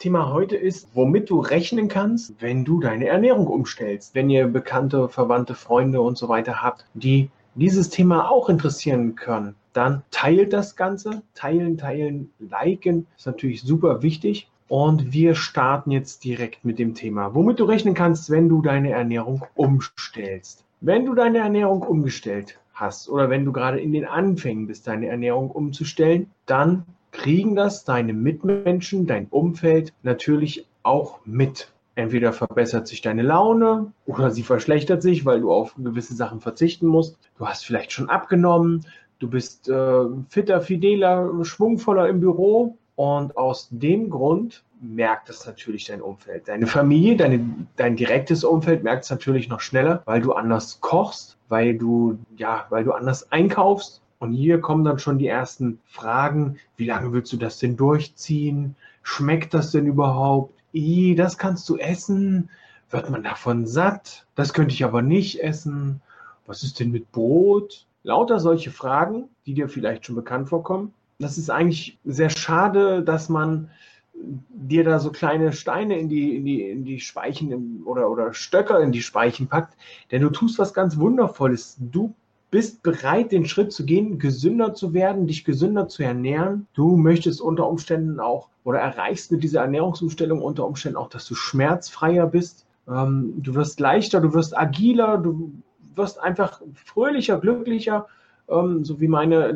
Thema heute ist, womit du rechnen kannst, wenn du deine Ernährung umstellst. Wenn ihr bekannte, verwandte, Freunde und so weiter habt, die dieses Thema auch interessieren können, dann teilt das Ganze. Teilen, teilen, liken ist natürlich super wichtig. Und wir starten jetzt direkt mit dem Thema, womit du rechnen kannst, wenn du deine Ernährung umstellst. Wenn du deine Ernährung umgestellt hast oder wenn du gerade in den Anfängen bist, deine Ernährung umzustellen, dann kriegen das deine Mitmenschen, dein Umfeld natürlich auch mit. Entweder verbessert sich deine Laune oder sie verschlechtert sich, weil du auf gewisse Sachen verzichten musst. Du hast vielleicht schon abgenommen, du bist äh, fitter, fideler, schwungvoller im Büro und aus dem Grund merkt es natürlich dein Umfeld. Deine Familie, deine, dein direktes Umfeld merkt es natürlich noch schneller, weil du anders kochst, weil du, ja, weil du anders einkaufst, und hier kommen dann schon die ersten Fragen. Wie lange willst du das denn durchziehen? Schmeckt das denn überhaupt? I, das kannst du essen. Wird man davon satt? Das könnte ich aber nicht essen. Was ist denn mit Brot? Lauter solche Fragen, die dir vielleicht schon bekannt vorkommen. Das ist eigentlich sehr schade, dass man dir da so kleine Steine in die, in die, in die Speichen oder, oder Stöcker in die Speichen packt, denn du tust was ganz Wundervolles. Du bist bereit, den Schritt zu gehen, gesünder zu werden, dich gesünder zu ernähren. Du möchtest unter Umständen auch oder erreichst mit dieser Ernährungsumstellung unter Umständen auch, dass du schmerzfreier bist. Ähm, du wirst leichter, du wirst agiler, du wirst einfach fröhlicher, glücklicher. Ähm, so wie meine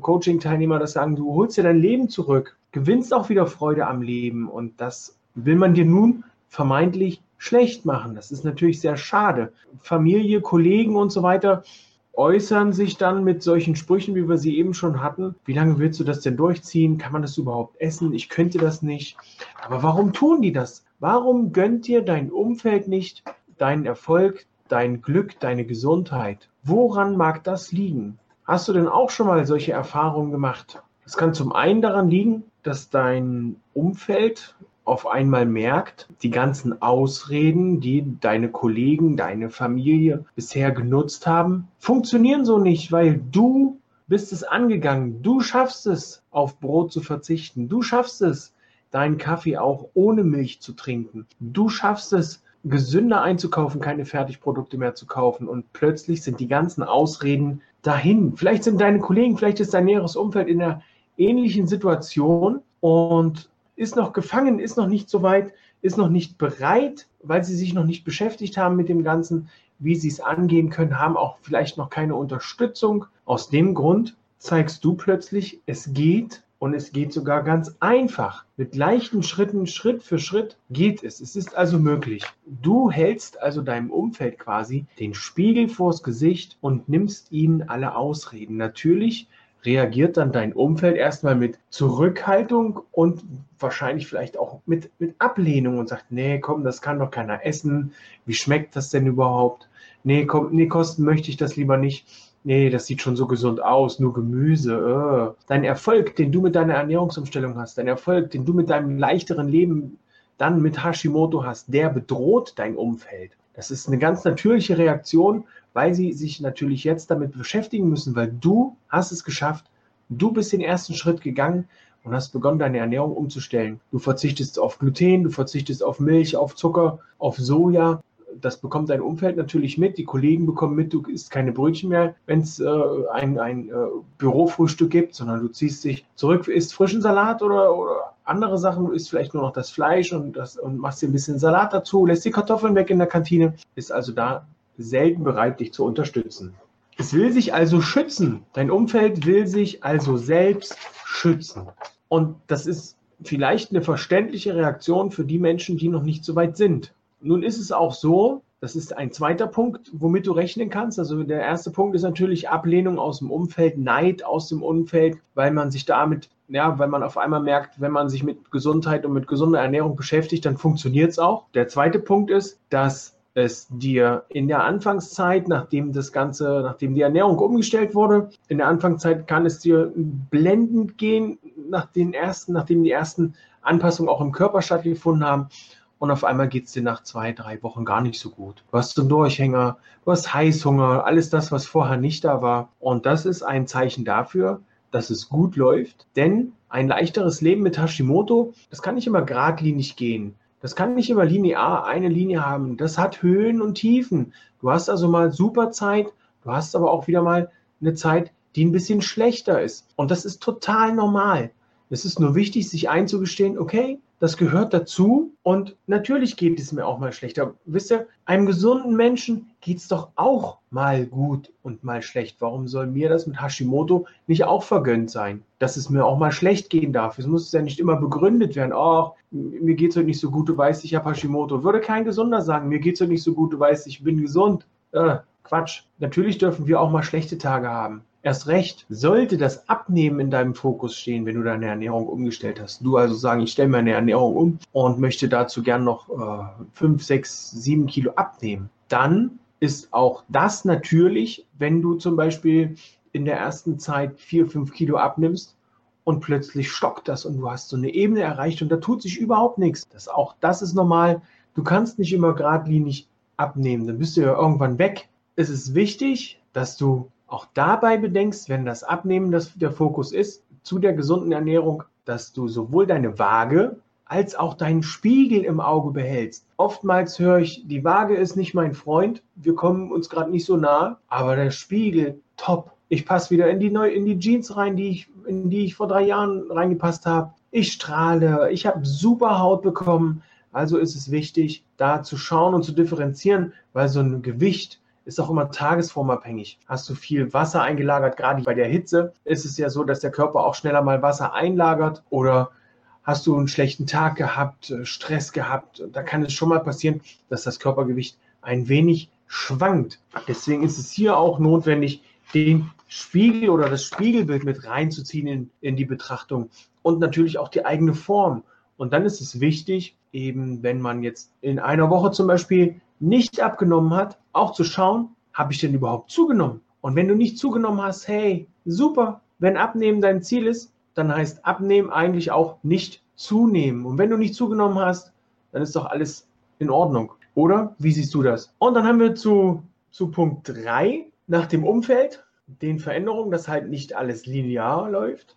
Coaching-Teilnehmer das sagen, du holst dir dein Leben zurück, gewinnst auch wieder Freude am Leben und das will man dir nun vermeintlich schlecht machen. Das ist natürlich sehr schade. Familie, Kollegen und so weiter, äußern sich dann mit solchen Sprüchen, wie wir sie eben schon hatten. Wie lange willst du das denn durchziehen? Kann man das überhaupt essen? Ich könnte das nicht. Aber warum tun die das? Warum gönnt dir dein Umfeld nicht deinen Erfolg, dein Glück, deine Gesundheit? Woran mag das liegen? Hast du denn auch schon mal solche Erfahrungen gemacht? Es kann zum einen daran liegen, dass dein Umfeld auf einmal merkt, die ganzen Ausreden, die deine Kollegen, deine Familie bisher genutzt haben, funktionieren so nicht, weil du bist es angegangen. Du schaffst es, auf Brot zu verzichten. Du schaffst es, deinen Kaffee auch ohne Milch zu trinken. Du schaffst es, gesünder einzukaufen, keine Fertigprodukte mehr zu kaufen. Und plötzlich sind die ganzen Ausreden dahin. Vielleicht sind deine Kollegen, vielleicht ist dein näheres Umfeld in einer ähnlichen Situation und ist noch gefangen, ist noch nicht so weit, ist noch nicht bereit, weil sie sich noch nicht beschäftigt haben mit dem Ganzen, wie sie es angehen können, haben auch vielleicht noch keine Unterstützung. Aus dem Grund zeigst du plötzlich, es geht und es geht sogar ganz einfach. Mit leichten Schritten, Schritt für Schritt geht es. Es ist also möglich. Du hältst also deinem Umfeld quasi den Spiegel vors Gesicht und nimmst ihnen alle Ausreden. Natürlich reagiert dann dein Umfeld erstmal mit Zurückhaltung und wahrscheinlich vielleicht auch mit, mit Ablehnung und sagt, nee, komm, das kann doch keiner essen. Wie schmeckt das denn überhaupt? Nee, komm, nee, kosten möchte ich das lieber nicht. Nee, das sieht schon so gesund aus, nur Gemüse. Äh. Dein Erfolg, den du mit deiner Ernährungsumstellung hast, dein Erfolg, den du mit deinem leichteren Leben dann mit Hashimoto hast, der bedroht dein Umfeld. Das ist eine ganz natürliche Reaktion, weil sie sich natürlich jetzt damit beschäftigen müssen, weil du hast es geschafft, du bist den ersten Schritt gegangen und hast begonnen, deine Ernährung umzustellen. Du verzichtest auf Gluten, du verzichtest auf Milch, auf Zucker, auf Soja. Das bekommt dein Umfeld natürlich mit. Die Kollegen bekommen mit, du isst keine Brötchen mehr, wenn es äh, ein, ein äh, Bürofrühstück gibt, sondern du ziehst dich zurück, isst frischen Salat oder, oder andere Sachen, du isst vielleicht nur noch das Fleisch und, das, und machst dir ein bisschen Salat dazu, lässt die Kartoffeln weg in der Kantine, ist also da selten bereit, dich zu unterstützen. Es will sich also schützen. Dein Umfeld will sich also selbst schützen. Und das ist vielleicht eine verständliche Reaktion für die Menschen, die noch nicht so weit sind. Nun ist es auch so, das ist ein zweiter Punkt, womit du rechnen kannst. Also der erste Punkt ist natürlich Ablehnung aus dem Umfeld, Neid aus dem Umfeld, weil man sich damit, ja, weil man auf einmal merkt, wenn man sich mit Gesundheit und mit gesunder Ernährung beschäftigt, dann funktioniert es auch. Der zweite Punkt ist, dass es dir in der Anfangszeit, nachdem das Ganze, nachdem die Ernährung umgestellt wurde, in der Anfangszeit kann es dir blendend gehen, nach den ersten, nachdem die ersten Anpassungen auch im Körper stattgefunden haben. Und auf einmal geht es dir nach zwei, drei Wochen gar nicht so gut. Du hast einen Durchhänger, du hast Heißhunger, alles das, was vorher nicht da war. Und das ist ein Zeichen dafür, dass es gut läuft. Denn ein leichteres Leben mit Hashimoto, das kann nicht immer geradlinig gehen. Das kann nicht immer linear eine Linie haben. Das hat Höhen und Tiefen. Du hast also mal super Zeit, du hast aber auch wieder mal eine Zeit, die ein bisschen schlechter ist. Und das ist total normal. Es ist nur wichtig, sich einzugestehen, okay, das gehört dazu und natürlich geht es mir auch mal schlechter. Wisst ihr, einem gesunden Menschen geht es doch auch mal gut und mal schlecht. Warum soll mir das mit Hashimoto nicht auch vergönnt sein? Dass es mir auch mal schlecht gehen darf. Es muss ja nicht immer begründet werden. Oh, mir geht es heute nicht so gut, du weißt, ich habe Hashimoto. Würde kein Gesunder sagen, mir geht es heute nicht so gut, du weißt, ich bin gesund. Äh, Quatsch. Natürlich dürfen wir auch mal schlechte Tage haben. Erst recht sollte das Abnehmen in deinem Fokus stehen, wenn du deine Ernährung umgestellt hast. Du also sagen, ich stelle meine Ernährung um und möchte dazu gern noch äh, 5, 6, 7 Kilo abnehmen. Dann ist auch das natürlich, wenn du zum Beispiel in der ersten Zeit 4, 5 Kilo abnimmst und plötzlich stockt das und du hast so eine Ebene erreicht und da tut sich überhaupt nichts. Das, auch das ist normal. Du kannst nicht immer geradlinig abnehmen, dann bist du ja irgendwann weg. Es ist wichtig, dass du auch dabei bedenkst, wenn das Abnehmen das der Fokus ist, zu der gesunden Ernährung, dass du sowohl deine Waage als auch deinen Spiegel im Auge behältst. Oftmals höre ich, die Waage ist nicht mein Freund, wir kommen uns gerade nicht so nah, aber der Spiegel, top. Ich passe wieder in die, neu, in die Jeans rein, die ich, in die ich vor drei Jahren reingepasst habe. Ich strahle, ich habe super Haut bekommen. Also ist es wichtig, da zu schauen und zu differenzieren, weil so ein Gewicht ist auch immer tagesformabhängig. Hast du viel Wasser eingelagert, gerade bei der Hitze, ist es ja so, dass der Körper auch schneller mal Wasser einlagert oder hast du einen schlechten Tag gehabt, äh, Stress gehabt, da kann es schon mal passieren, dass das Körpergewicht ein wenig schwankt. Deswegen ist es hier auch notwendig, den Spiegel oder das Spiegelbild mit reinzuziehen in, in die Betrachtung und natürlich auch die eigene Form. Und dann ist es wichtig, eben wenn man jetzt in einer Woche zum Beispiel nicht abgenommen hat, auch zu schauen, habe ich denn überhaupt zugenommen? Und wenn du nicht zugenommen hast, hey, super, wenn Abnehmen dein Ziel ist, dann heißt Abnehmen eigentlich auch nicht zunehmen. Und wenn du nicht zugenommen hast, dann ist doch alles in Ordnung. Oder? Wie siehst du das? Und dann haben wir zu, zu Punkt 3 nach dem Umfeld, den Veränderungen, dass halt nicht alles linear läuft,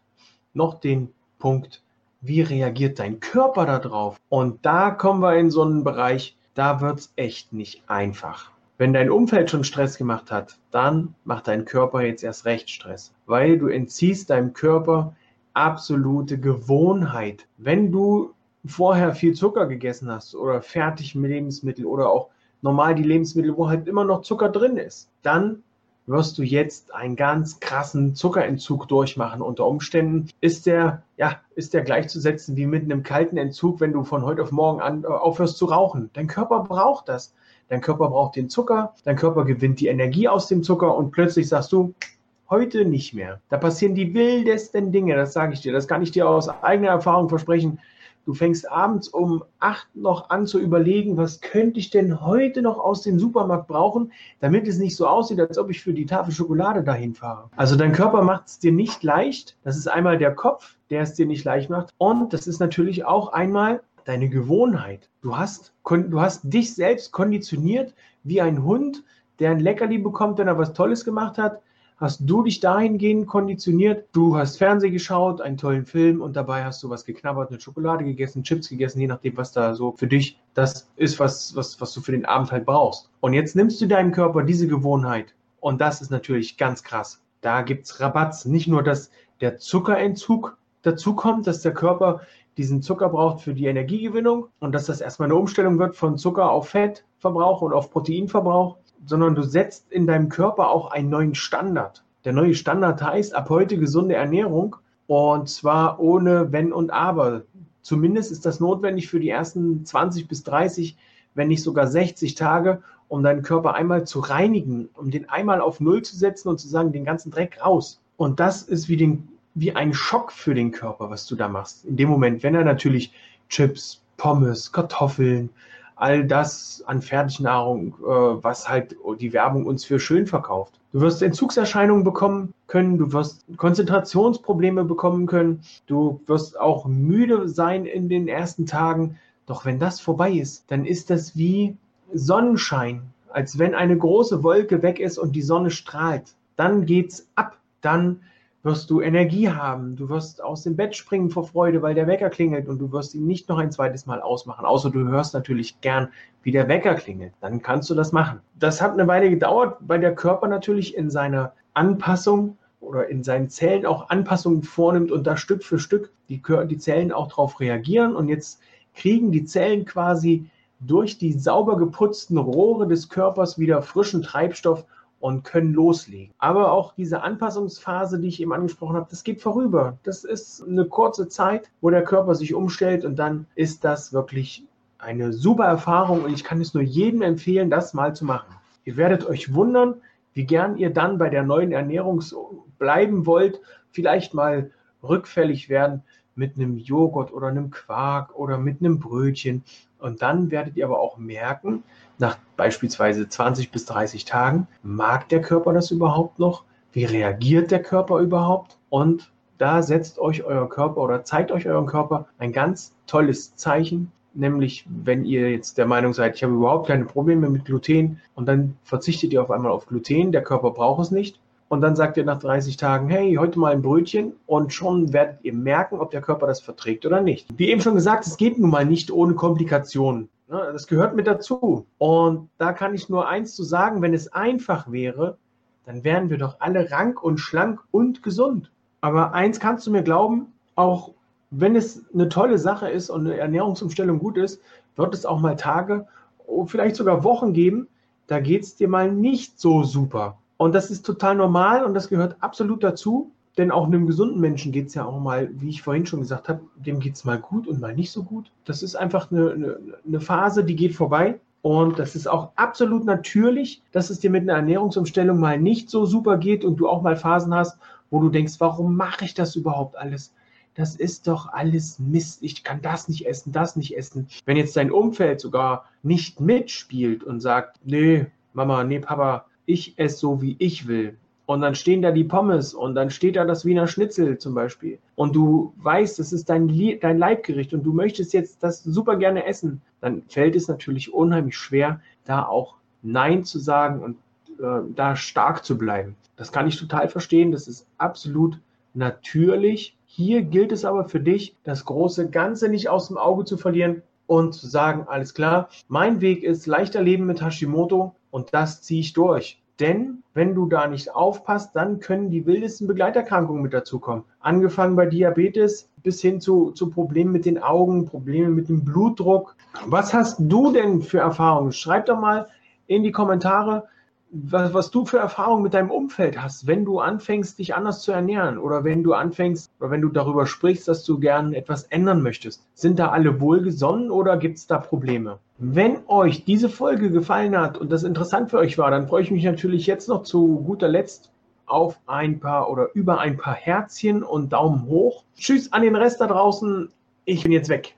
noch den Punkt, wie reagiert dein Körper darauf? Und da kommen wir in so einen Bereich, da wird es echt nicht einfach. Wenn dein Umfeld schon Stress gemacht hat, dann macht dein Körper jetzt erst recht Stress, weil du entziehst deinem Körper absolute Gewohnheit. Wenn du vorher viel Zucker gegessen hast oder fertig Lebensmittel oder auch normal die Lebensmittel, wo halt immer noch Zucker drin ist, dann wirst du jetzt einen ganz krassen Zuckerentzug durchmachen. Unter Umständen ist der, ja, ist der gleichzusetzen wie mit einem kalten Entzug, wenn du von heute auf morgen an, äh, aufhörst zu rauchen. Dein Körper braucht das. Dein Körper braucht den Zucker, dein Körper gewinnt die Energie aus dem Zucker und plötzlich sagst du, heute nicht mehr. Da passieren die wildesten Dinge, das sage ich dir. Das kann ich dir aus eigener Erfahrung versprechen. Du fängst abends um acht noch an zu überlegen, was könnte ich denn heute noch aus dem Supermarkt brauchen, damit es nicht so aussieht, als ob ich für die Tafel Schokolade dahin fahre. Also dein Körper macht es dir nicht leicht. Das ist einmal der Kopf, der es dir nicht leicht macht. Und das ist natürlich auch einmal deine Gewohnheit. Du hast, du hast dich selbst konditioniert wie ein Hund, der ein Leckerli bekommt, wenn er was Tolles gemacht hat hast du dich dahingehend konditioniert. Du hast Fernsehen geschaut, einen tollen Film und dabei hast du was geknabbert, eine Schokolade gegessen, Chips gegessen, je nachdem, was da so für dich das ist, was, was, was du für den Abend halt brauchst. Und jetzt nimmst du deinem Körper diese Gewohnheit und das ist natürlich ganz krass. Da gibt es Rabatz. Nicht nur, dass der Zuckerentzug dazu kommt, dass der Körper diesen Zucker braucht für die Energiegewinnung und dass das erstmal eine Umstellung wird von Zucker auf Fettverbrauch und auf Proteinverbrauch, sondern du setzt in deinem Körper auch einen neuen Standard. Der neue Standard heißt ab heute gesunde Ernährung und zwar ohne Wenn und Aber. Zumindest ist das notwendig für die ersten 20 bis 30, wenn nicht sogar 60 Tage, um deinen Körper einmal zu reinigen, um den einmal auf Null zu setzen und zu sagen, den ganzen Dreck raus. Und das ist wie, den, wie ein Schock für den Körper, was du da machst. In dem Moment, wenn er natürlich Chips, Pommes, Kartoffeln, all das an Fertignahrung, äh, was halt die Werbung uns für schön verkauft. Du wirst Entzugserscheinungen bekommen können, du wirst Konzentrationsprobleme bekommen können, du wirst auch müde sein in den ersten Tagen. Doch wenn das vorbei ist, dann ist das wie Sonnenschein, als wenn eine große Wolke weg ist und die Sonne strahlt. Dann geht's ab. Dann wirst du Energie haben. Du wirst aus dem Bett springen vor Freude, weil der Wecker klingelt und du wirst ihn nicht noch ein zweites Mal ausmachen. Außer du hörst natürlich gern, wie der Wecker klingelt. Dann kannst du das machen. Das hat eine Weile gedauert, weil der Körper natürlich in seiner Anpassung oder in seinen Zellen auch Anpassungen vornimmt und da Stück für Stück die, die Zellen auch darauf reagieren. Und jetzt kriegen die Zellen quasi durch die sauber geputzten Rohre des Körpers wieder frischen Treibstoff und können loslegen. Aber auch diese Anpassungsphase, die ich eben angesprochen habe, das geht vorüber. Das ist eine kurze Zeit, wo der Körper sich umstellt und dann ist das wirklich eine super Erfahrung und ich kann es nur jedem empfehlen, das mal zu machen. Ihr werdet euch wundern, wie gern ihr dann bei der neuen Ernährung bleiben wollt, vielleicht mal rückfällig werden mit einem Joghurt oder einem Quark oder mit einem Brötchen. Und dann werdet ihr aber auch merken, nach beispielsweise 20 bis 30 Tagen, mag der Körper das überhaupt noch? Wie reagiert der Körper überhaupt? Und da setzt euch euer Körper oder zeigt euch euren Körper ein ganz tolles Zeichen, nämlich wenn ihr jetzt der Meinung seid, ich habe überhaupt keine Probleme mit Gluten und dann verzichtet ihr auf einmal auf Gluten, der Körper braucht es nicht, und dann sagt ihr nach 30 Tagen, hey, heute mal ein Brötchen und schon werdet ihr merken, ob der Körper das verträgt oder nicht. Wie eben schon gesagt, es geht nun mal nicht ohne Komplikationen. Ne? Das gehört mit dazu. Und da kann ich nur eins zu sagen, wenn es einfach wäre, dann wären wir doch alle rank und schlank und gesund. Aber eins kannst du mir glauben, auch wenn es eine tolle Sache ist und eine Ernährungsumstellung gut ist, wird es auch mal Tage, vielleicht sogar Wochen geben, da geht es dir mal nicht so super. Und das ist total normal und das gehört absolut dazu. Denn auch einem gesunden Menschen geht es ja auch mal, wie ich vorhin schon gesagt habe, dem geht es mal gut und mal nicht so gut. Das ist einfach eine, eine, eine Phase, die geht vorbei. Und das ist auch absolut natürlich, dass es dir mit einer Ernährungsumstellung mal nicht so super geht und du auch mal Phasen hast, wo du denkst, warum mache ich das überhaupt alles? Das ist doch alles Mist. Ich kann das nicht essen, das nicht essen. Wenn jetzt dein Umfeld sogar nicht mitspielt und sagt, nee, Mama, nee, Papa, ich esse so, wie ich will. Und dann stehen da die Pommes und dann steht da das Wiener Schnitzel zum Beispiel. Und du weißt, das ist dein, dein Leibgericht und du möchtest jetzt das super gerne essen. Dann fällt es natürlich unheimlich schwer, da auch Nein zu sagen und äh, da stark zu bleiben. Das kann ich total verstehen. Das ist absolut natürlich. Hier gilt es aber für dich, das große Ganze nicht aus dem Auge zu verlieren und zu sagen, alles klar, mein Weg ist leichter Leben mit Hashimoto und das ziehe ich durch. Denn wenn du da nicht aufpasst, dann können die wildesten Begleiterkrankungen mit dazukommen. Angefangen bei Diabetes bis hin zu, zu Problemen mit den Augen, Problemen mit dem Blutdruck. Was hast du denn für Erfahrungen? Schreib doch mal in die Kommentare, was, was du für Erfahrungen mit deinem Umfeld hast, wenn du anfängst, dich anders zu ernähren oder wenn du anfängst oder wenn du darüber sprichst, dass du gerne etwas ändern möchtest. Sind da alle wohlgesonnen oder gibt es da Probleme? Wenn euch diese Folge gefallen hat und das interessant für euch war, dann freue ich mich natürlich jetzt noch zu guter Letzt auf ein paar oder über ein paar Herzchen und Daumen hoch. Tschüss an den Rest da draußen. Ich bin jetzt weg.